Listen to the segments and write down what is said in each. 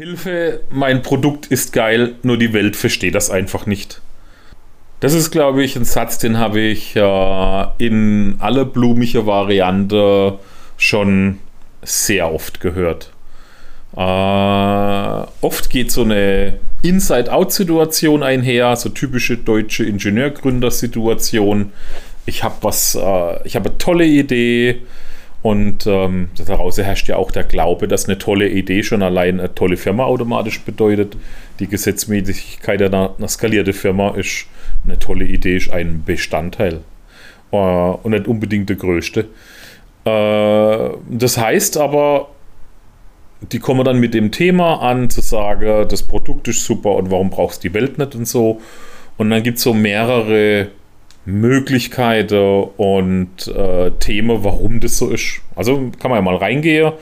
Hilfe, mein Produkt ist geil, nur die Welt versteht das einfach nicht. Das ist, glaube ich, ein Satz, den habe ich äh, in aller blumige Variante schon sehr oft gehört. Äh, oft geht so eine Inside-Out-Situation einher, so typische deutsche Ingenieurgründer-Situation. Ich habe was, äh, ich habe eine tolle Idee, und ähm, daraus herrscht ja auch der Glaube, dass eine tolle Idee schon allein eine tolle Firma automatisch bedeutet. Die Gesetzmäßigkeit einer, einer skalierten Firma ist eine tolle Idee, ist ein Bestandteil äh, und nicht unbedingt der größte. Äh, das heißt aber, die kommen dann mit dem Thema an, zu sagen, das Produkt ist super und warum brauchst du die Welt nicht und so. Und dann gibt es so mehrere Möglichkeiten und äh, Themen, warum das so ist. Also kann man ja mal reingehen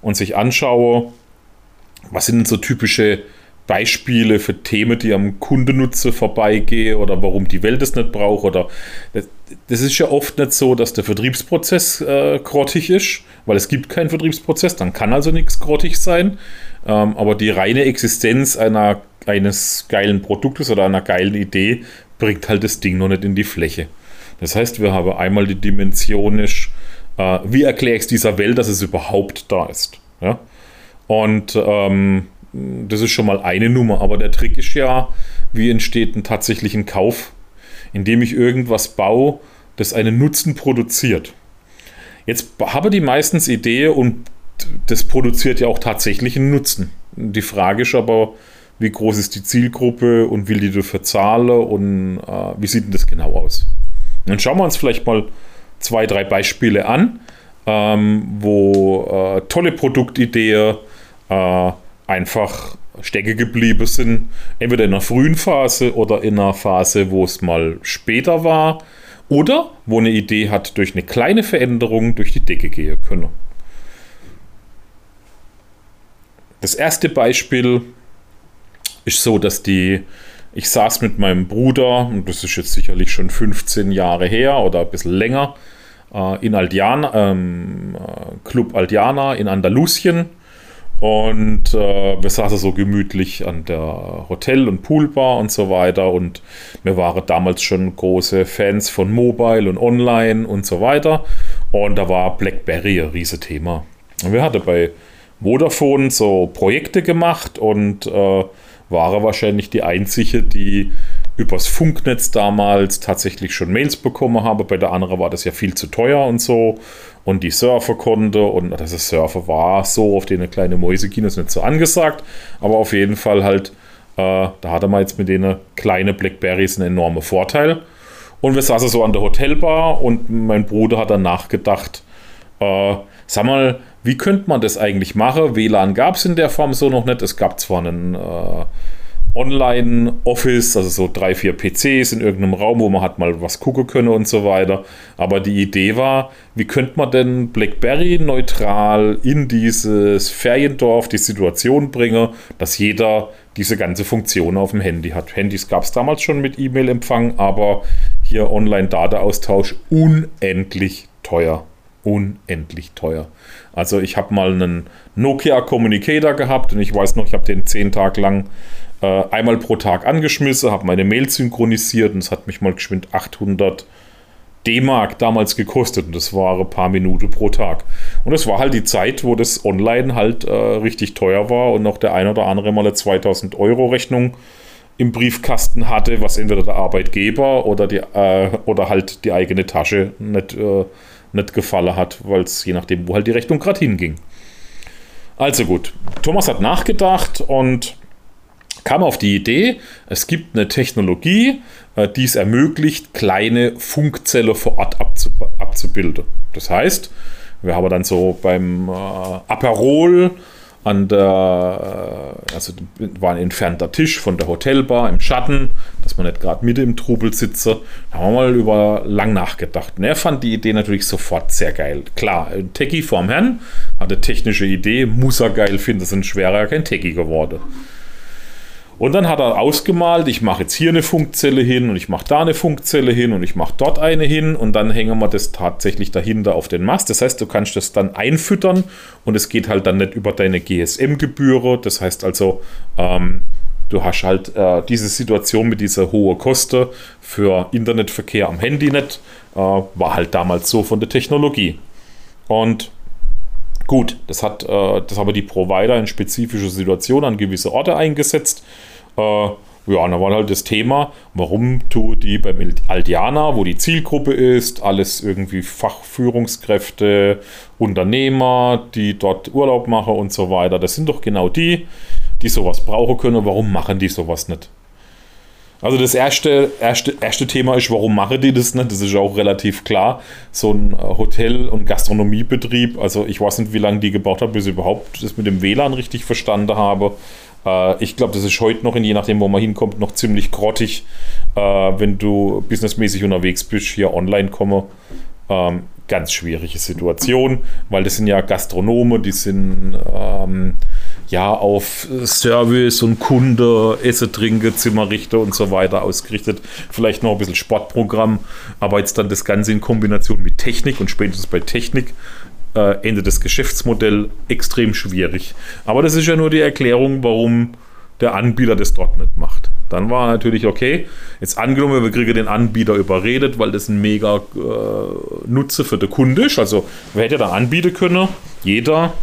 und sich anschauen, was sind denn so typische Beispiele für Themen, die am Kundenutze vorbeigehen oder warum die Welt es nicht braucht. Oder das, das, ist ja oft nicht so, dass der Vertriebsprozess äh, grottig ist, weil es gibt keinen Vertriebsprozess, dann kann also nichts grottig sein. Ähm, aber die reine Existenz einer, eines geilen Produktes oder einer geilen Idee bringt halt das Ding noch nicht in die Fläche. Das heißt, wir haben einmal die Dimension, äh, wie erkläre ich es dieser Welt, dass es überhaupt da ist. Ja? Und ähm, das ist schon mal eine Nummer, aber der Trick ist ja, wie entsteht ein tatsächlicher Kauf, indem ich irgendwas baue, das einen Nutzen produziert. Jetzt habe die meistens Idee und das produziert ja auch tatsächlich einen Nutzen. Die Frage ist aber, wie groß ist die Zielgruppe und wie die dafür zahlen und äh, wie sieht denn das genau aus. Dann schauen wir uns vielleicht mal zwei, drei Beispiele an, ähm, wo äh, tolle Produktideen äh, einfach stecke geblieben sind, entweder in einer frühen Phase oder in einer Phase, wo es mal später war oder wo eine Idee hat durch eine kleine Veränderung durch die Decke gehen können. Das erste Beispiel ist so, dass die, ich saß mit meinem Bruder, und das ist jetzt sicherlich schon 15 Jahre her oder ein bisschen länger, äh, in Aldiana, ähm, äh, Club Aldiana in Andalusien. Und äh, wir saßen so gemütlich an der Hotel- und Poolbar und so weiter. Und wir waren damals schon große Fans von Mobile und Online und so weiter. Und da war BlackBerry ein riesiges Thema. Und wir hatten bei Vodafone so Projekte gemacht und äh, war er wahrscheinlich die einzige, die übers Funknetz damals tatsächlich schon Mails bekommen habe. Bei der anderen war das ja viel zu teuer und so. Und die Surfer konnte und das ist Surfer war so auf den kleinen Mäusekinos nicht so angesagt. Aber auf jeden Fall halt, äh, da hatte man jetzt mit denen kleine Blackberries einen enormen Vorteil. Und wir saßen so an der Hotelbar und mein Bruder hat dann nachgedacht, äh, sag mal, wie könnte man das eigentlich machen? WLAN gab es in der Form so noch nicht. Es gab zwar einen äh, Online-Office, also so drei, vier PCs in irgendeinem Raum, wo man hat mal was gucken können und so weiter. Aber die Idee war, wie könnte man denn BlackBerry neutral in dieses Feriendorf die Situation bringen, dass jeder diese ganze Funktion auf dem Handy hat. Handys gab es damals schon mit E-Mail-Empfang, aber hier Online-Data-Austausch unendlich teuer unendlich teuer. Also ich habe mal einen Nokia Communicator gehabt und ich weiß noch, ich habe den zehn Tage lang äh, einmal pro Tag angeschmissen, habe meine Mail synchronisiert und es hat mich mal geschwind 800 D-Mark damals gekostet und das war ein paar Minuten pro Tag. Und es war halt die Zeit, wo das online halt äh, richtig teuer war und noch der ein oder andere mal eine 2000 Euro Rechnung im Briefkasten hatte, was entweder der Arbeitgeber oder, die, äh, oder halt die eigene Tasche nicht äh, nicht gefallen hat, weil es je nachdem, wo halt die Rechnung gerade hinging. Also gut, Thomas hat nachgedacht und kam auf die Idee, es gibt eine Technologie, äh, die es ermöglicht, kleine Funkzelle vor Ort abzubilden. Das heißt, wir haben dann so beim äh, Aperol an der, äh, also war ein entfernter Tisch von der Hotelbar im Schatten, dass man nicht gerade mitten im Trubel sitze. Da haben wir mal über lang nachgedacht. Und er fand die Idee natürlich sofort sehr geil. Klar, Techie vorm Herrn, hatte technische Idee, muss er geil finden, sind schwerer kein Techie geworden. Und dann hat er ausgemalt, ich mache jetzt hier eine Funkzelle hin und ich mache da eine Funkzelle hin und ich mache dort eine hin und dann hängen wir das tatsächlich dahinter auf den Mast. Das heißt, du kannst das dann einfüttern und es geht halt dann nicht über deine GSM-Gebühre. Das heißt also, ähm, du hast halt äh, diese Situation mit dieser hohen Kosten für Internetverkehr am Handy nicht. Äh, war halt damals so von der Technologie. Und Gut, das hat äh, das aber die Provider in spezifische Situationen an gewisse Orte eingesetzt. Äh, ja, da war halt das Thema, warum tue die beim Aldiana, wo die Zielgruppe ist, alles irgendwie Fachführungskräfte, Unternehmer, die dort Urlaub machen und so weiter. Das sind doch genau die, die sowas brauchen können. Warum machen die sowas nicht? Also das erste, erste, erste Thema ist, warum machen die das nicht? Das ist auch relativ klar. So ein äh, Hotel- und Gastronomiebetrieb, also ich weiß nicht, wie lange die gebaut haben, bis ich überhaupt das mit dem WLAN richtig verstanden habe. Äh, ich glaube, das ist heute noch, je nachdem, wo man hinkommt, noch ziemlich grottig, äh, wenn du businessmäßig unterwegs bist, hier online komme. Ähm, ganz schwierige Situation, weil das sind ja Gastronome, die sind... Ähm, ja auf Service und Kunde, Esse, Trinke, Zimmerrichter und so weiter ausgerichtet. Vielleicht noch ein bisschen Sportprogramm, aber jetzt dann das Ganze in Kombination mit Technik und spätestens bei Technik äh, endet das Geschäftsmodell extrem schwierig. Aber das ist ja nur die Erklärung, warum der Anbieter das dort nicht macht. Dann war natürlich okay, jetzt angenommen, wir kriegen den Anbieter überredet, weil das ein mega äh, Nutze für den Kunde ist. Also, wer hätte da anbieten können? Jeder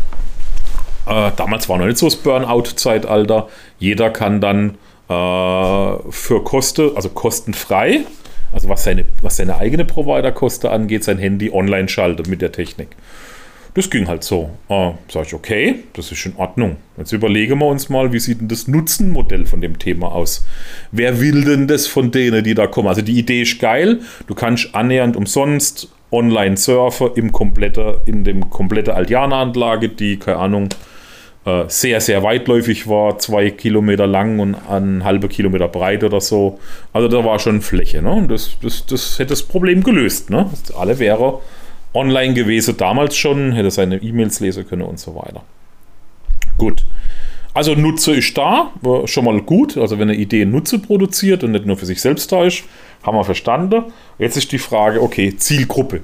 äh, damals war noch nicht so das Burnout-Zeitalter. Jeder kann dann äh, für Kosten, also kostenfrei, also was seine, was seine eigene Provider-Koste angeht, sein Handy online schalten mit der Technik. Das ging halt so. Äh, sag ich, okay, das ist in Ordnung. Jetzt überlegen wir uns mal, wie sieht denn das Nutzenmodell von dem Thema aus? Wer will denn das von denen, die da kommen? Also die Idee ist geil. Du kannst annähernd umsonst online surfen im komplette, in dem komplette Aldiana-Anlage, die, keine Ahnung, äh, sehr, sehr weitläufig war, zwei Kilometer lang und ein halber Kilometer breit oder so. Also da war schon Fläche. Ne? Und das, das, das hätte das Problem gelöst. Ne? Alle wäre online gewesen, damals schon, hätte seine E-Mails lesen können und so weiter. Gut. Also Nutzer ist da, schon mal gut. Also wenn eine Idee Nutzer produziert und nicht nur für sich selbst da ist, haben wir verstanden. Jetzt ist die Frage, okay, Zielgruppe.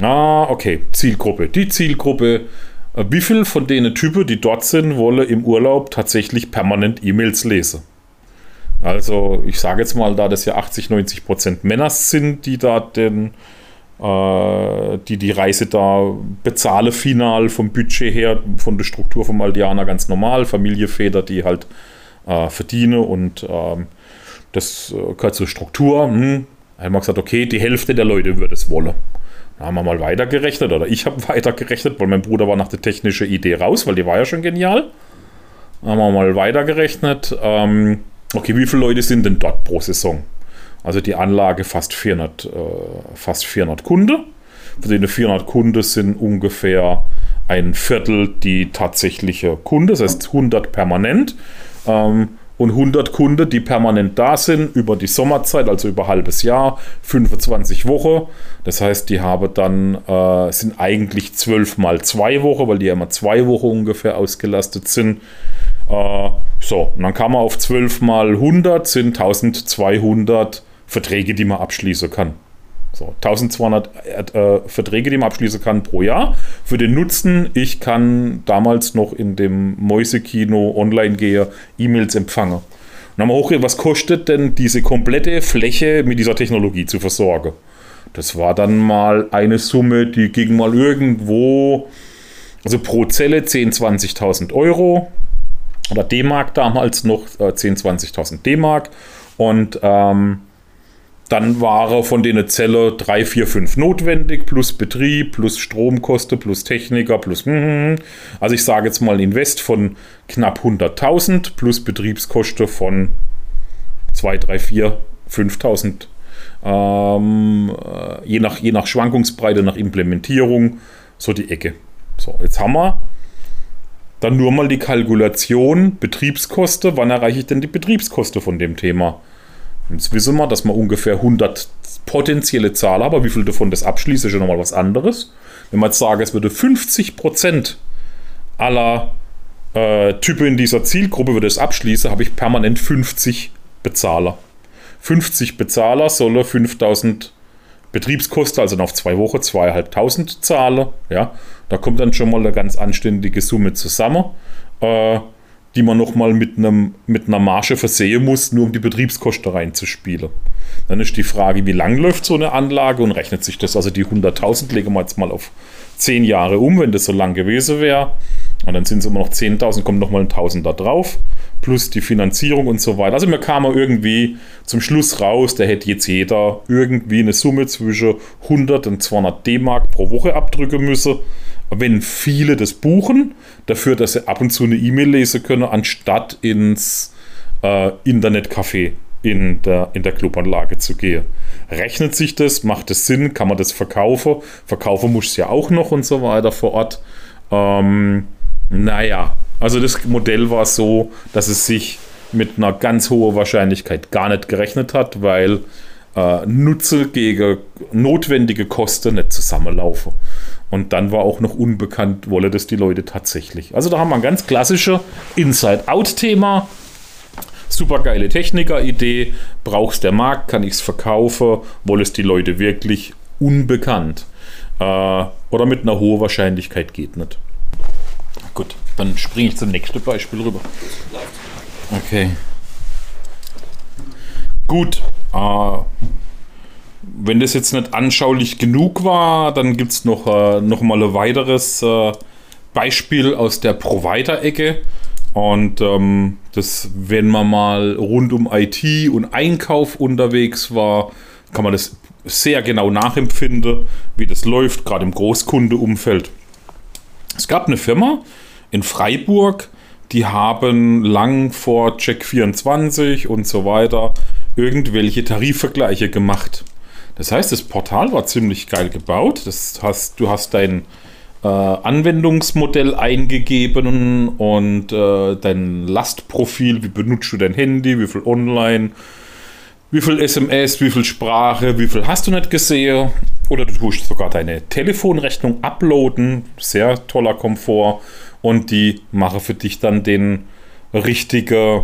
Ah, okay, Zielgruppe. Die Zielgruppe wie viel von denen Typen, die dort sind, wollen im Urlaub tatsächlich permanent E-Mails lesen? Also ich sage jetzt mal, da das ja 80, 90 Prozent Männer sind, die da den, äh, die die Reise da bezahlen final vom Budget her, von der Struktur vom Aldianer ganz normal, Familienväter, die halt äh, verdienen und ähm, das äh, gehört zur Struktur. Hm. Wir gesagt, okay, die Hälfte der Leute würde es wollen. Da haben wir mal weitergerechnet oder ich habe weitergerechnet, weil mein Bruder war nach der technischen Idee raus, weil die war ja schon genial. Da haben wir mal weitergerechnet. Ähm, okay, wie viele Leute sind denn dort pro Saison? Also die Anlage fast 400, äh, fast 400 Kunden. Von denen 400 Kunden sind ungefähr ein Viertel die tatsächliche Kunde, das heißt 100 permanent. Ähm, und 100 Kunden, die permanent da sind über die Sommerzeit, also über halbes Jahr, 25 Wochen. Das heißt, die haben dann, äh, sind eigentlich 12 mal 2 Wochen, weil die ja immer 2 Wochen ungefähr ausgelastet sind. Äh, so, und dann kann man auf 12 mal 100 sind 1200 Verträge, die man abschließen kann. So, 1200 äh, Verträge, die man abschließen kann pro Jahr. Für den Nutzen, ich kann damals noch in dem Mäusekino online gehen, E-Mails empfangen. Und dann haben wir hochgerechnet, was kostet denn diese komplette Fläche mit dieser Technologie zu versorgen? Das war dann mal eine Summe, die ging mal irgendwo, also pro Zelle 10.000, 20.000 Euro oder D-Mark damals noch, äh, 10.000, 20.000 D-Mark. Und ähm, dann waren von den Zelle 3, 4, 5 notwendig, plus Betrieb, plus Stromkosten, plus Techniker, plus. Hm, hm, hm. Also ich sage jetzt mal Invest von knapp 100.000 plus Betriebskosten von 2, 3, 4, 5.000. Ähm, äh, je, nach, je nach Schwankungsbreite, nach Implementierung, so die Ecke. So, jetzt haben wir dann nur mal die Kalkulation Betriebskosten. Wann erreiche ich denn die Betriebskosten von dem Thema? Jetzt wissen wir, dass wir ungefähr 100 potenzielle Zahlen haben, aber wie viel davon das abschließt, ist ja nochmal was anderes. Wenn man jetzt sagen, es würde 50% aller äh, Typen in dieser Zielgruppe würde es abschließen, habe ich permanent 50 Bezahler. 50 Bezahler solle 5000 Betriebskosten, also auf zwei Wochen 2.500 zahlen. Ja, da kommt dann schon mal eine ganz anständige Summe zusammen, äh, die man nochmal mit, mit einer Marge versehen muss, nur um die Betriebskosten reinzuspielen. Dann ist die Frage, wie lang läuft so eine Anlage und rechnet sich das, also die 100.000 legen wir jetzt mal auf 10 Jahre um, wenn das so lang gewesen wäre. Und dann sind es immer noch 10.000, kommt nochmal ein Tausender drauf, plus die Finanzierung und so weiter. Also mir kam er irgendwie zum Schluss raus, da hätte jetzt jeder irgendwie eine Summe zwischen 100 und 200 D-Mark pro Woche abdrücken müssen. Wenn viele das buchen, dafür, dass sie ab und zu eine E-Mail lesen können, anstatt ins äh, Internetcafé in der, in der Clubanlage zu gehen. Rechnet sich das? Macht es Sinn? Kann man das verkaufen? Verkaufen muss es ja auch noch und so weiter vor Ort. Ähm, naja, also das Modell war so, dass es sich mit einer ganz hohen Wahrscheinlichkeit gar nicht gerechnet hat, weil äh, Nutze gegen notwendige Kosten nicht zusammenlaufen. Und dann war auch noch unbekannt, wolle das die Leute tatsächlich. Also da haben wir ein ganz klassisches Inside-Out-Thema. Super geile Techniker-Idee. Brauchst der Markt, kann ich es verkaufen? Wolle es die Leute wirklich unbekannt? Äh, oder mit einer hohen Wahrscheinlichkeit geht nicht. Gut, dann springe ich zum nächsten Beispiel rüber. Okay. Gut. Äh, wenn das jetzt nicht anschaulich genug war, dann gibt es noch, äh, noch mal ein weiteres äh, Beispiel aus der Provider-Ecke. Und ähm, das, wenn man mal rund um IT und Einkauf unterwegs war, kann man das sehr genau nachempfinden, wie das läuft, gerade im Großkundeumfeld. Es gab eine Firma in Freiburg, die haben lang vor Check 24 und so weiter irgendwelche Tarifvergleiche gemacht. Das heißt, das Portal war ziemlich geil gebaut. Das heißt, du hast dein äh, Anwendungsmodell eingegeben und äh, dein Lastprofil, wie benutzt du dein Handy, wie viel online, wie viel SMS, wie viel Sprache, wie viel hast du nicht gesehen. Oder du tust sogar deine Telefonrechnung uploaden. Sehr toller Komfort. Und die mache für dich dann den richtigen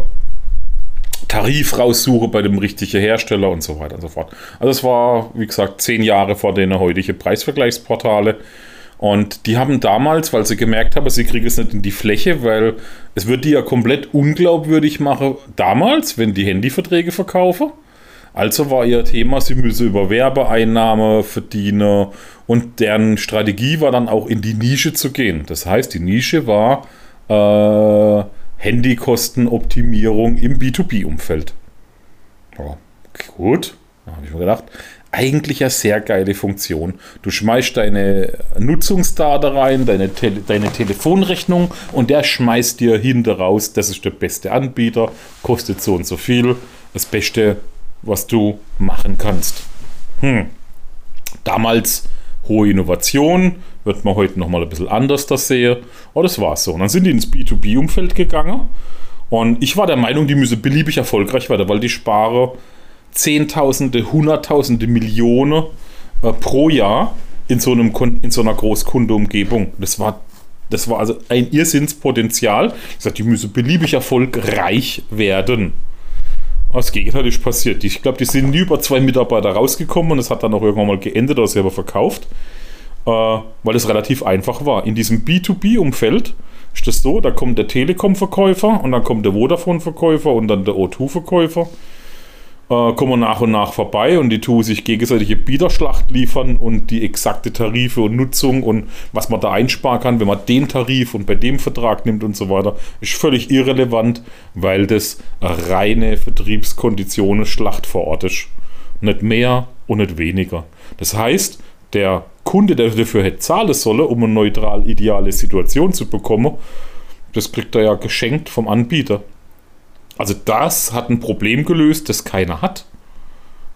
Tarif raussuche bei dem richtigen Hersteller und so weiter und so fort. Also es war, wie gesagt, zehn Jahre vor den heutigen Preisvergleichsportale. Und die haben damals, weil sie gemerkt haben, sie kriegen es nicht in die Fläche, weil es wird die ja komplett unglaubwürdig machen, damals, wenn die Handyverträge verkaufen. Also war ihr Thema, sie müsse über Werbeeinnahme verdienen und deren Strategie war dann auch in die Nische zu gehen. Das heißt, die Nische war äh, Handykostenoptimierung im B2B-Umfeld. Ja, gut, habe ich mir gedacht, eigentlich ja sehr geile Funktion. Du schmeißt deine Nutzungsdaten rein, deine, Tele deine Telefonrechnung und der schmeißt dir hinter raus, das ist der beste Anbieter, kostet so und so viel, das beste was du machen kannst. Hm. Damals hohe Innovation, wird man heute nochmal ein bisschen anders das sehen. Aber das war so. Und dann sind die ins B2B-Umfeld gegangen. Und ich war der Meinung, die müsse beliebig erfolgreich werden, weil die sparen Zehntausende, Hunderttausende Millionen äh, pro Jahr in so, einem, in so einer Großkundeumgebung. Das war, das war also ein Irrsinnspotenzial. Ich sagte, die müsse beliebig erfolgreich werden. Das Gegenteil ist passiert. Ich glaube, die sind nie über zwei Mitarbeiter rausgekommen und es hat dann auch irgendwann mal geendet oder selber verkauft, äh, weil es relativ einfach war. In diesem B2B-Umfeld ist das so, da kommt der Telekom-Verkäufer und dann kommt der Vodafone-Verkäufer und dann der O2-Verkäufer äh, kommen nach und nach vorbei und die tun sich gegenseitige Biederschlacht liefern und die exakte Tarife und Nutzung und was man da einsparen kann, wenn man den Tarif und bei dem Vertrag nimmt und so weiter, ist völlig irrelevant, weil das reine Vertriebskonditionen Schlacht vor Ort ist. Nicht mehr und nicht weniger. Das heißt, der Kunde, der dafür hätte zahlen sollen, um eine neutral ideale Situation zu bekommen, das kriegt er ja geschenkt vom Anbieter. Also das hat ein Problem gelöst, das keiner hat.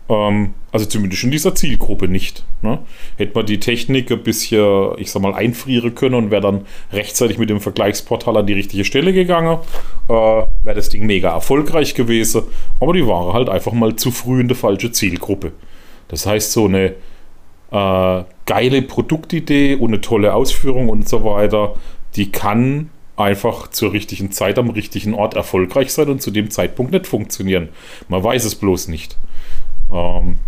Ähm, also zumindest in dieser Zielgruppe nicht. Ne? Hätte man die Technik ein bisschen, ich sag mal, einfrieren können und wäre dann rechtzeitig mit dem Vergleichsportal an die richtige Stelle gegangen, äh, wäre das Ding mega erfolgreich gewesen. Aber die waren halt einfach mal zu früh in der falschen Zielgruppe. Das heißt, so eine äh, geile Produktidee und eine tolle Ausführung und so weiter, die kann einfach zur richtigen Zeit am richtigen Ort erfolgreich sein und zu dem Zeitpunkt nicht funktionieren. Man weiß es bloß nicht. Ähm,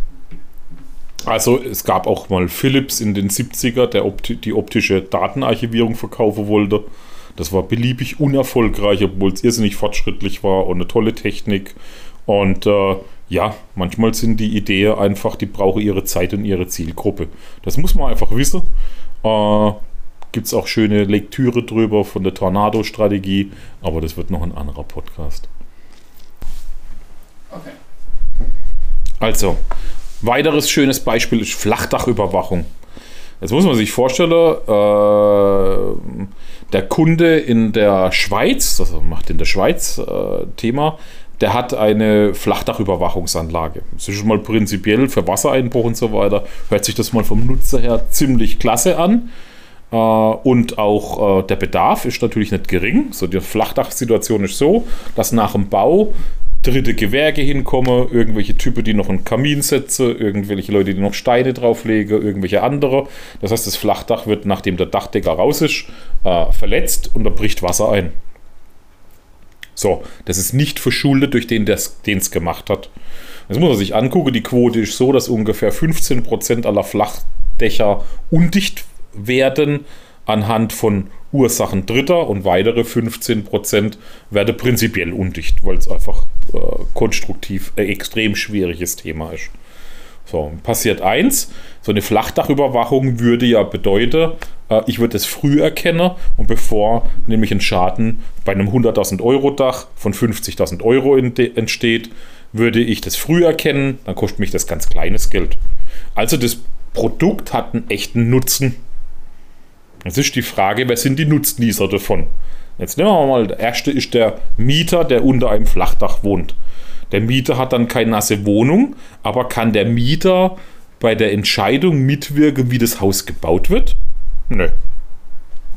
also es gab auch mal Philips in den 70er, der Opti die optische Datenarchivierung verkaufen wollte. Das war beliebig unerfolgreich, obwohl es irrsinnig fortschrittlich war und eine tolle Technik. Und äh, ja, manchmal sind die Ideen einfach, die brauchen ihre Zeit und ihre Zielgruppe. Das muss man einfach wissen. Äh, Gibt es auch schöne Lektüre drüber von der Tornado-Strategie, aber das wird noch ein anderer Podcast. Okay. Also, weiteres schönes Beispiel ist Flachdachüberwachung. Jetzt muss man sich vorstellen, äh, der Kunde in der Schweiz, das macht in der Schweiz äh, Thema, der hat eine Flachdachüberwachungsanlage. Das ist schon mal prinzipiell für Wassereinbruch und so weiter. Hört sich das mal vom Nutzer her ziemlich klasse an. Äh, und auch äh, der Bedarf ist natürlich nicht gering. So die Flachdachsituation ist so, dass nach dem Bau dritte Gewerke hinkommen, irgendwelche Typen, die noch einen Kamin setzen, irgendwelche Leute, die noch Steine drauflegen, irgendwelche andere. Das heißt, das Flachdach wird, nachdem der Dachdecker raus ist, äh, verletzt und da bricht Wasser ein. So, das ist nicht verschuldet durch den, der es gemacht hat. Das muss man sich angucken. Die Quote ist so, dass ungefähr 15% aller Flachdächer undicht werden anhand von Ursachen Dritter und weitere 15% werden prinzipiell undicht, weil es einfach äh, konstruktiv ein extrem schwieriges Thema ist. So, passiert eins, so eine Flachdachüberwachung würde ja bedeuten, äh, ich würde es früh erkennen und bevor nämlich ein Schaden bei einem 100.000 Euro Dach von 50.000 Euro entsteht, würde ich das früh erkennen, dann kostet mich das ganz kleines Geld. Also das Produkt hat einen echten Nutzen Jetzt ist die Frage, wer sind die Nutznießer davon? Jetzt nehmen wir mal, der erste ist der Mieter, der unter einem Flachdach wohnt. Der Mieter hat dann keine nasse Wohnung, aber kann der Mieter bei der Entscheidung mitwirken, wie das Haus gebaut wird? Nö.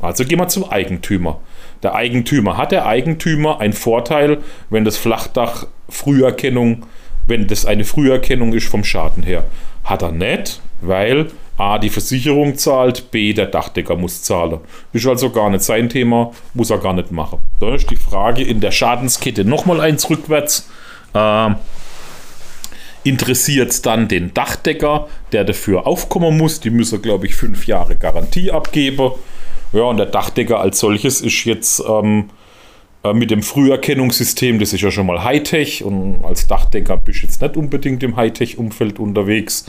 Also gehen wir zum Eigentümer. Der Eigentümer hat der Eigentümer einen Vorteil, wenn das Flachdach Früherkennung, wenn das eine Früherkennung ist vom Schaden her. Hat er nicht, weil A, die Versicherung zahlt, B, der Dachdecker muss zahlen. Ist also gar nicht sein Thema, muss er gar nicht machen. Da ist die Frage in der Schadenskette nochmal eins rückwärts. Äh, interessiert dann den Dachdecker, der dafür aufkommen muss. Die müssen, glaube ich, fünf Jahre Garantie abgeben. Ja, und der Dachdecker als solches ist jetzt ähm, äh, mit dem Früherkennungssystem, das ist ja schon mal Hightech und als Dachdecker bist du jetzt nicht unbedingt im Hightech-Umfeld unterwegs.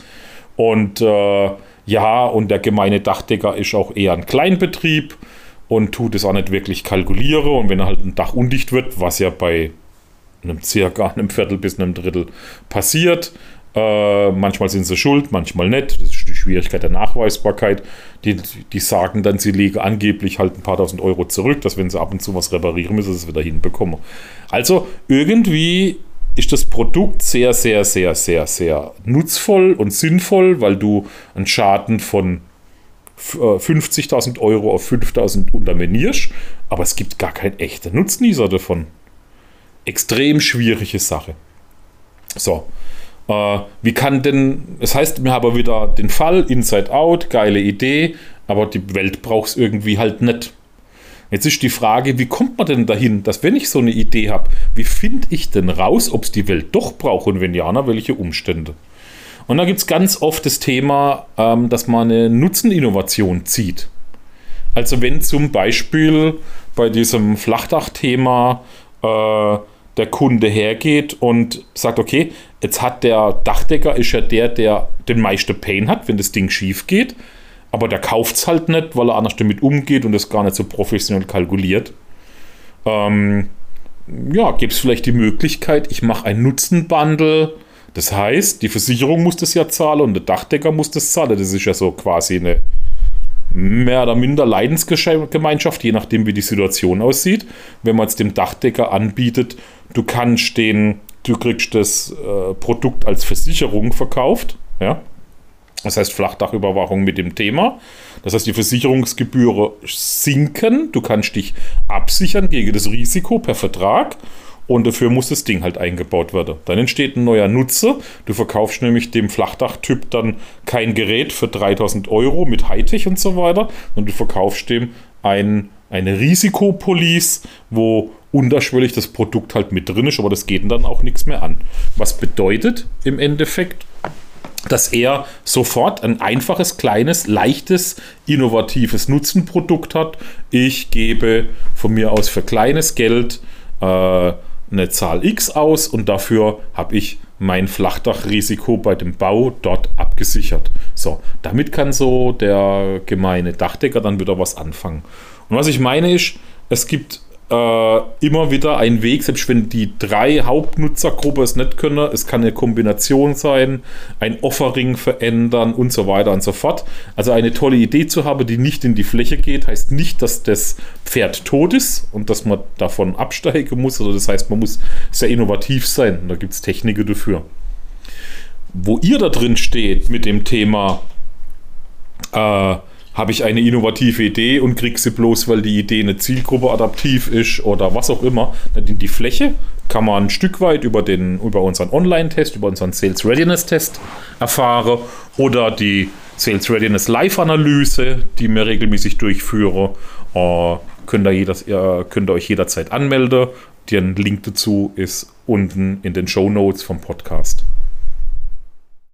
Und äh, ja, und der gemeine Dachdecker ist auch eher ein Kleinbetrieb und tut es auch nicht wirklich kalkuliere. Und wenn halt ein Dach undicht wird, was ja bei einem circa einem Viertel bis einem Drittel passiert, äh, manchmal sind sie schuld, manchmal nicht. Das ist die Schwierigkeit der Nachweisbarkeit. Die, die sagen dann, sie legen angeblich halt ein paar tausend Euro zurück, dass wenn sie ab und zu was reparieren müssen, sie es wieder hinbekommen. Also irgendwie ist das Produkt sehr, sehr, sehr, sehr, sehr nutzvoll und sinnvoll, weil du einen Schaden von 50.000 äh, Euro auf 5.000 unterminierst, aber es gibt gar keinen echten Nutznießer davon. Extrem schwierige Sache. So, äh, wie kann denn, das heißt, wir haben wieder den Fall, Inside Out, geile Idee, aber die Welt braucht es irgendwie halt nicht. Jetzt ist die Frage, wie kommt man denn dahin, dass wenn ich so eine Idee habe, wie finde ich denn raus, ob es die Welt doch braucht und wenn ja, na, welche Umstände? Und da gibt es ganz oft das Thema, ähm, dass man eine Nutzeninnovation zieht. Also wenn zum Beispiel bei diesem Flachdach-Thema äh, der Kunde hergeht und sagt, okay, jetzt hat der Dachdecker, ist ja der, der den meisten Pain hat, wenn das Ding schief geht aber der kauft es halt nicht, weil er anders damit umgeht und es gar nicht so professionell kalkuliert. Ähm, ja, gibt es vielleicht die Möglichkeit, ich mache ein Nutzenbundle. Das heißt, die Versicherung muss das ja zahlen und der Dachdecker muss das zahlen. Das ist ja so quasi eine mehr oder minder Leidensgemeinschaft, je nachdem, wie die Situation aussieht. Wenn man jetzt dem Dachdecker anbietet, du kannst den, du kriegst das äh, Produkt als Versicherung verkauft, ja, das heißt Flachdachüberwachung mit dem Thema. Das heißt, die Versicherungsgebühren sinken. Du kannst dich absichern gegen das Risiko per Vertrag. Und dafür muss das Ding halt eingebaut werden. Dann entsteht ein neuer Nutzer. Du verkaufst nämlich dem Flachdachtyp dann kein Gerät für 3000 Euro mit Hightech und so weiter, Und du verkaufst dem ein eine Risikopolice, wo unterschwellig das Produkt halt mit drin ist, aber das geht dann auch nichts mehr an. Was bedeutet im Endeffekt, dass er sofort ein einfaches, kleines, leichtes, innovatives Nutzenprodukt hat. Ich gebe von mir aus für kleines Geld äh, eine Zahl X aus und dafür habe ich mein Flachdachrisiko bei dem Bau dort abgesichert. So, damit kann so der gemeine Dachdecker dann wieder was anfangen. Und was ich meine ist, es gibt äh, immer wieder einen Weg, selbst wenn die drei Hauptnutzergruppen es nicht können. Es kann eine Kombination sein, ein Offering verändern und so weiter und so fort. Also eine tolle Idee zu haben, die nicht in die Fläche geht, heißt nicht, dass das Pferd tot ist und dass man davon absteigen muss. Also das heißt, man muss sehr innovativ sein. Da gibt es Techniken dafür. Wo ihr da drin steht mit dem Thema äh, habe ich eine innovative Idee und kriege sie bloß, weil die Idee eine Zielgruppe adaptiv ist oder was auch immer. In die Fläche kann man ein Stück weit über, den, über unseren Online-Test, über unseren Sales Readiness-Test erfahren oder die Sales Readiness Live-Analyse, die mir regelmäßig durchführe. Äh, könnt, ihr jeder, ihr könnt ihr euch jederzeit anmelden. Der Link dazu ist unten in den Show Notes vom Podcast.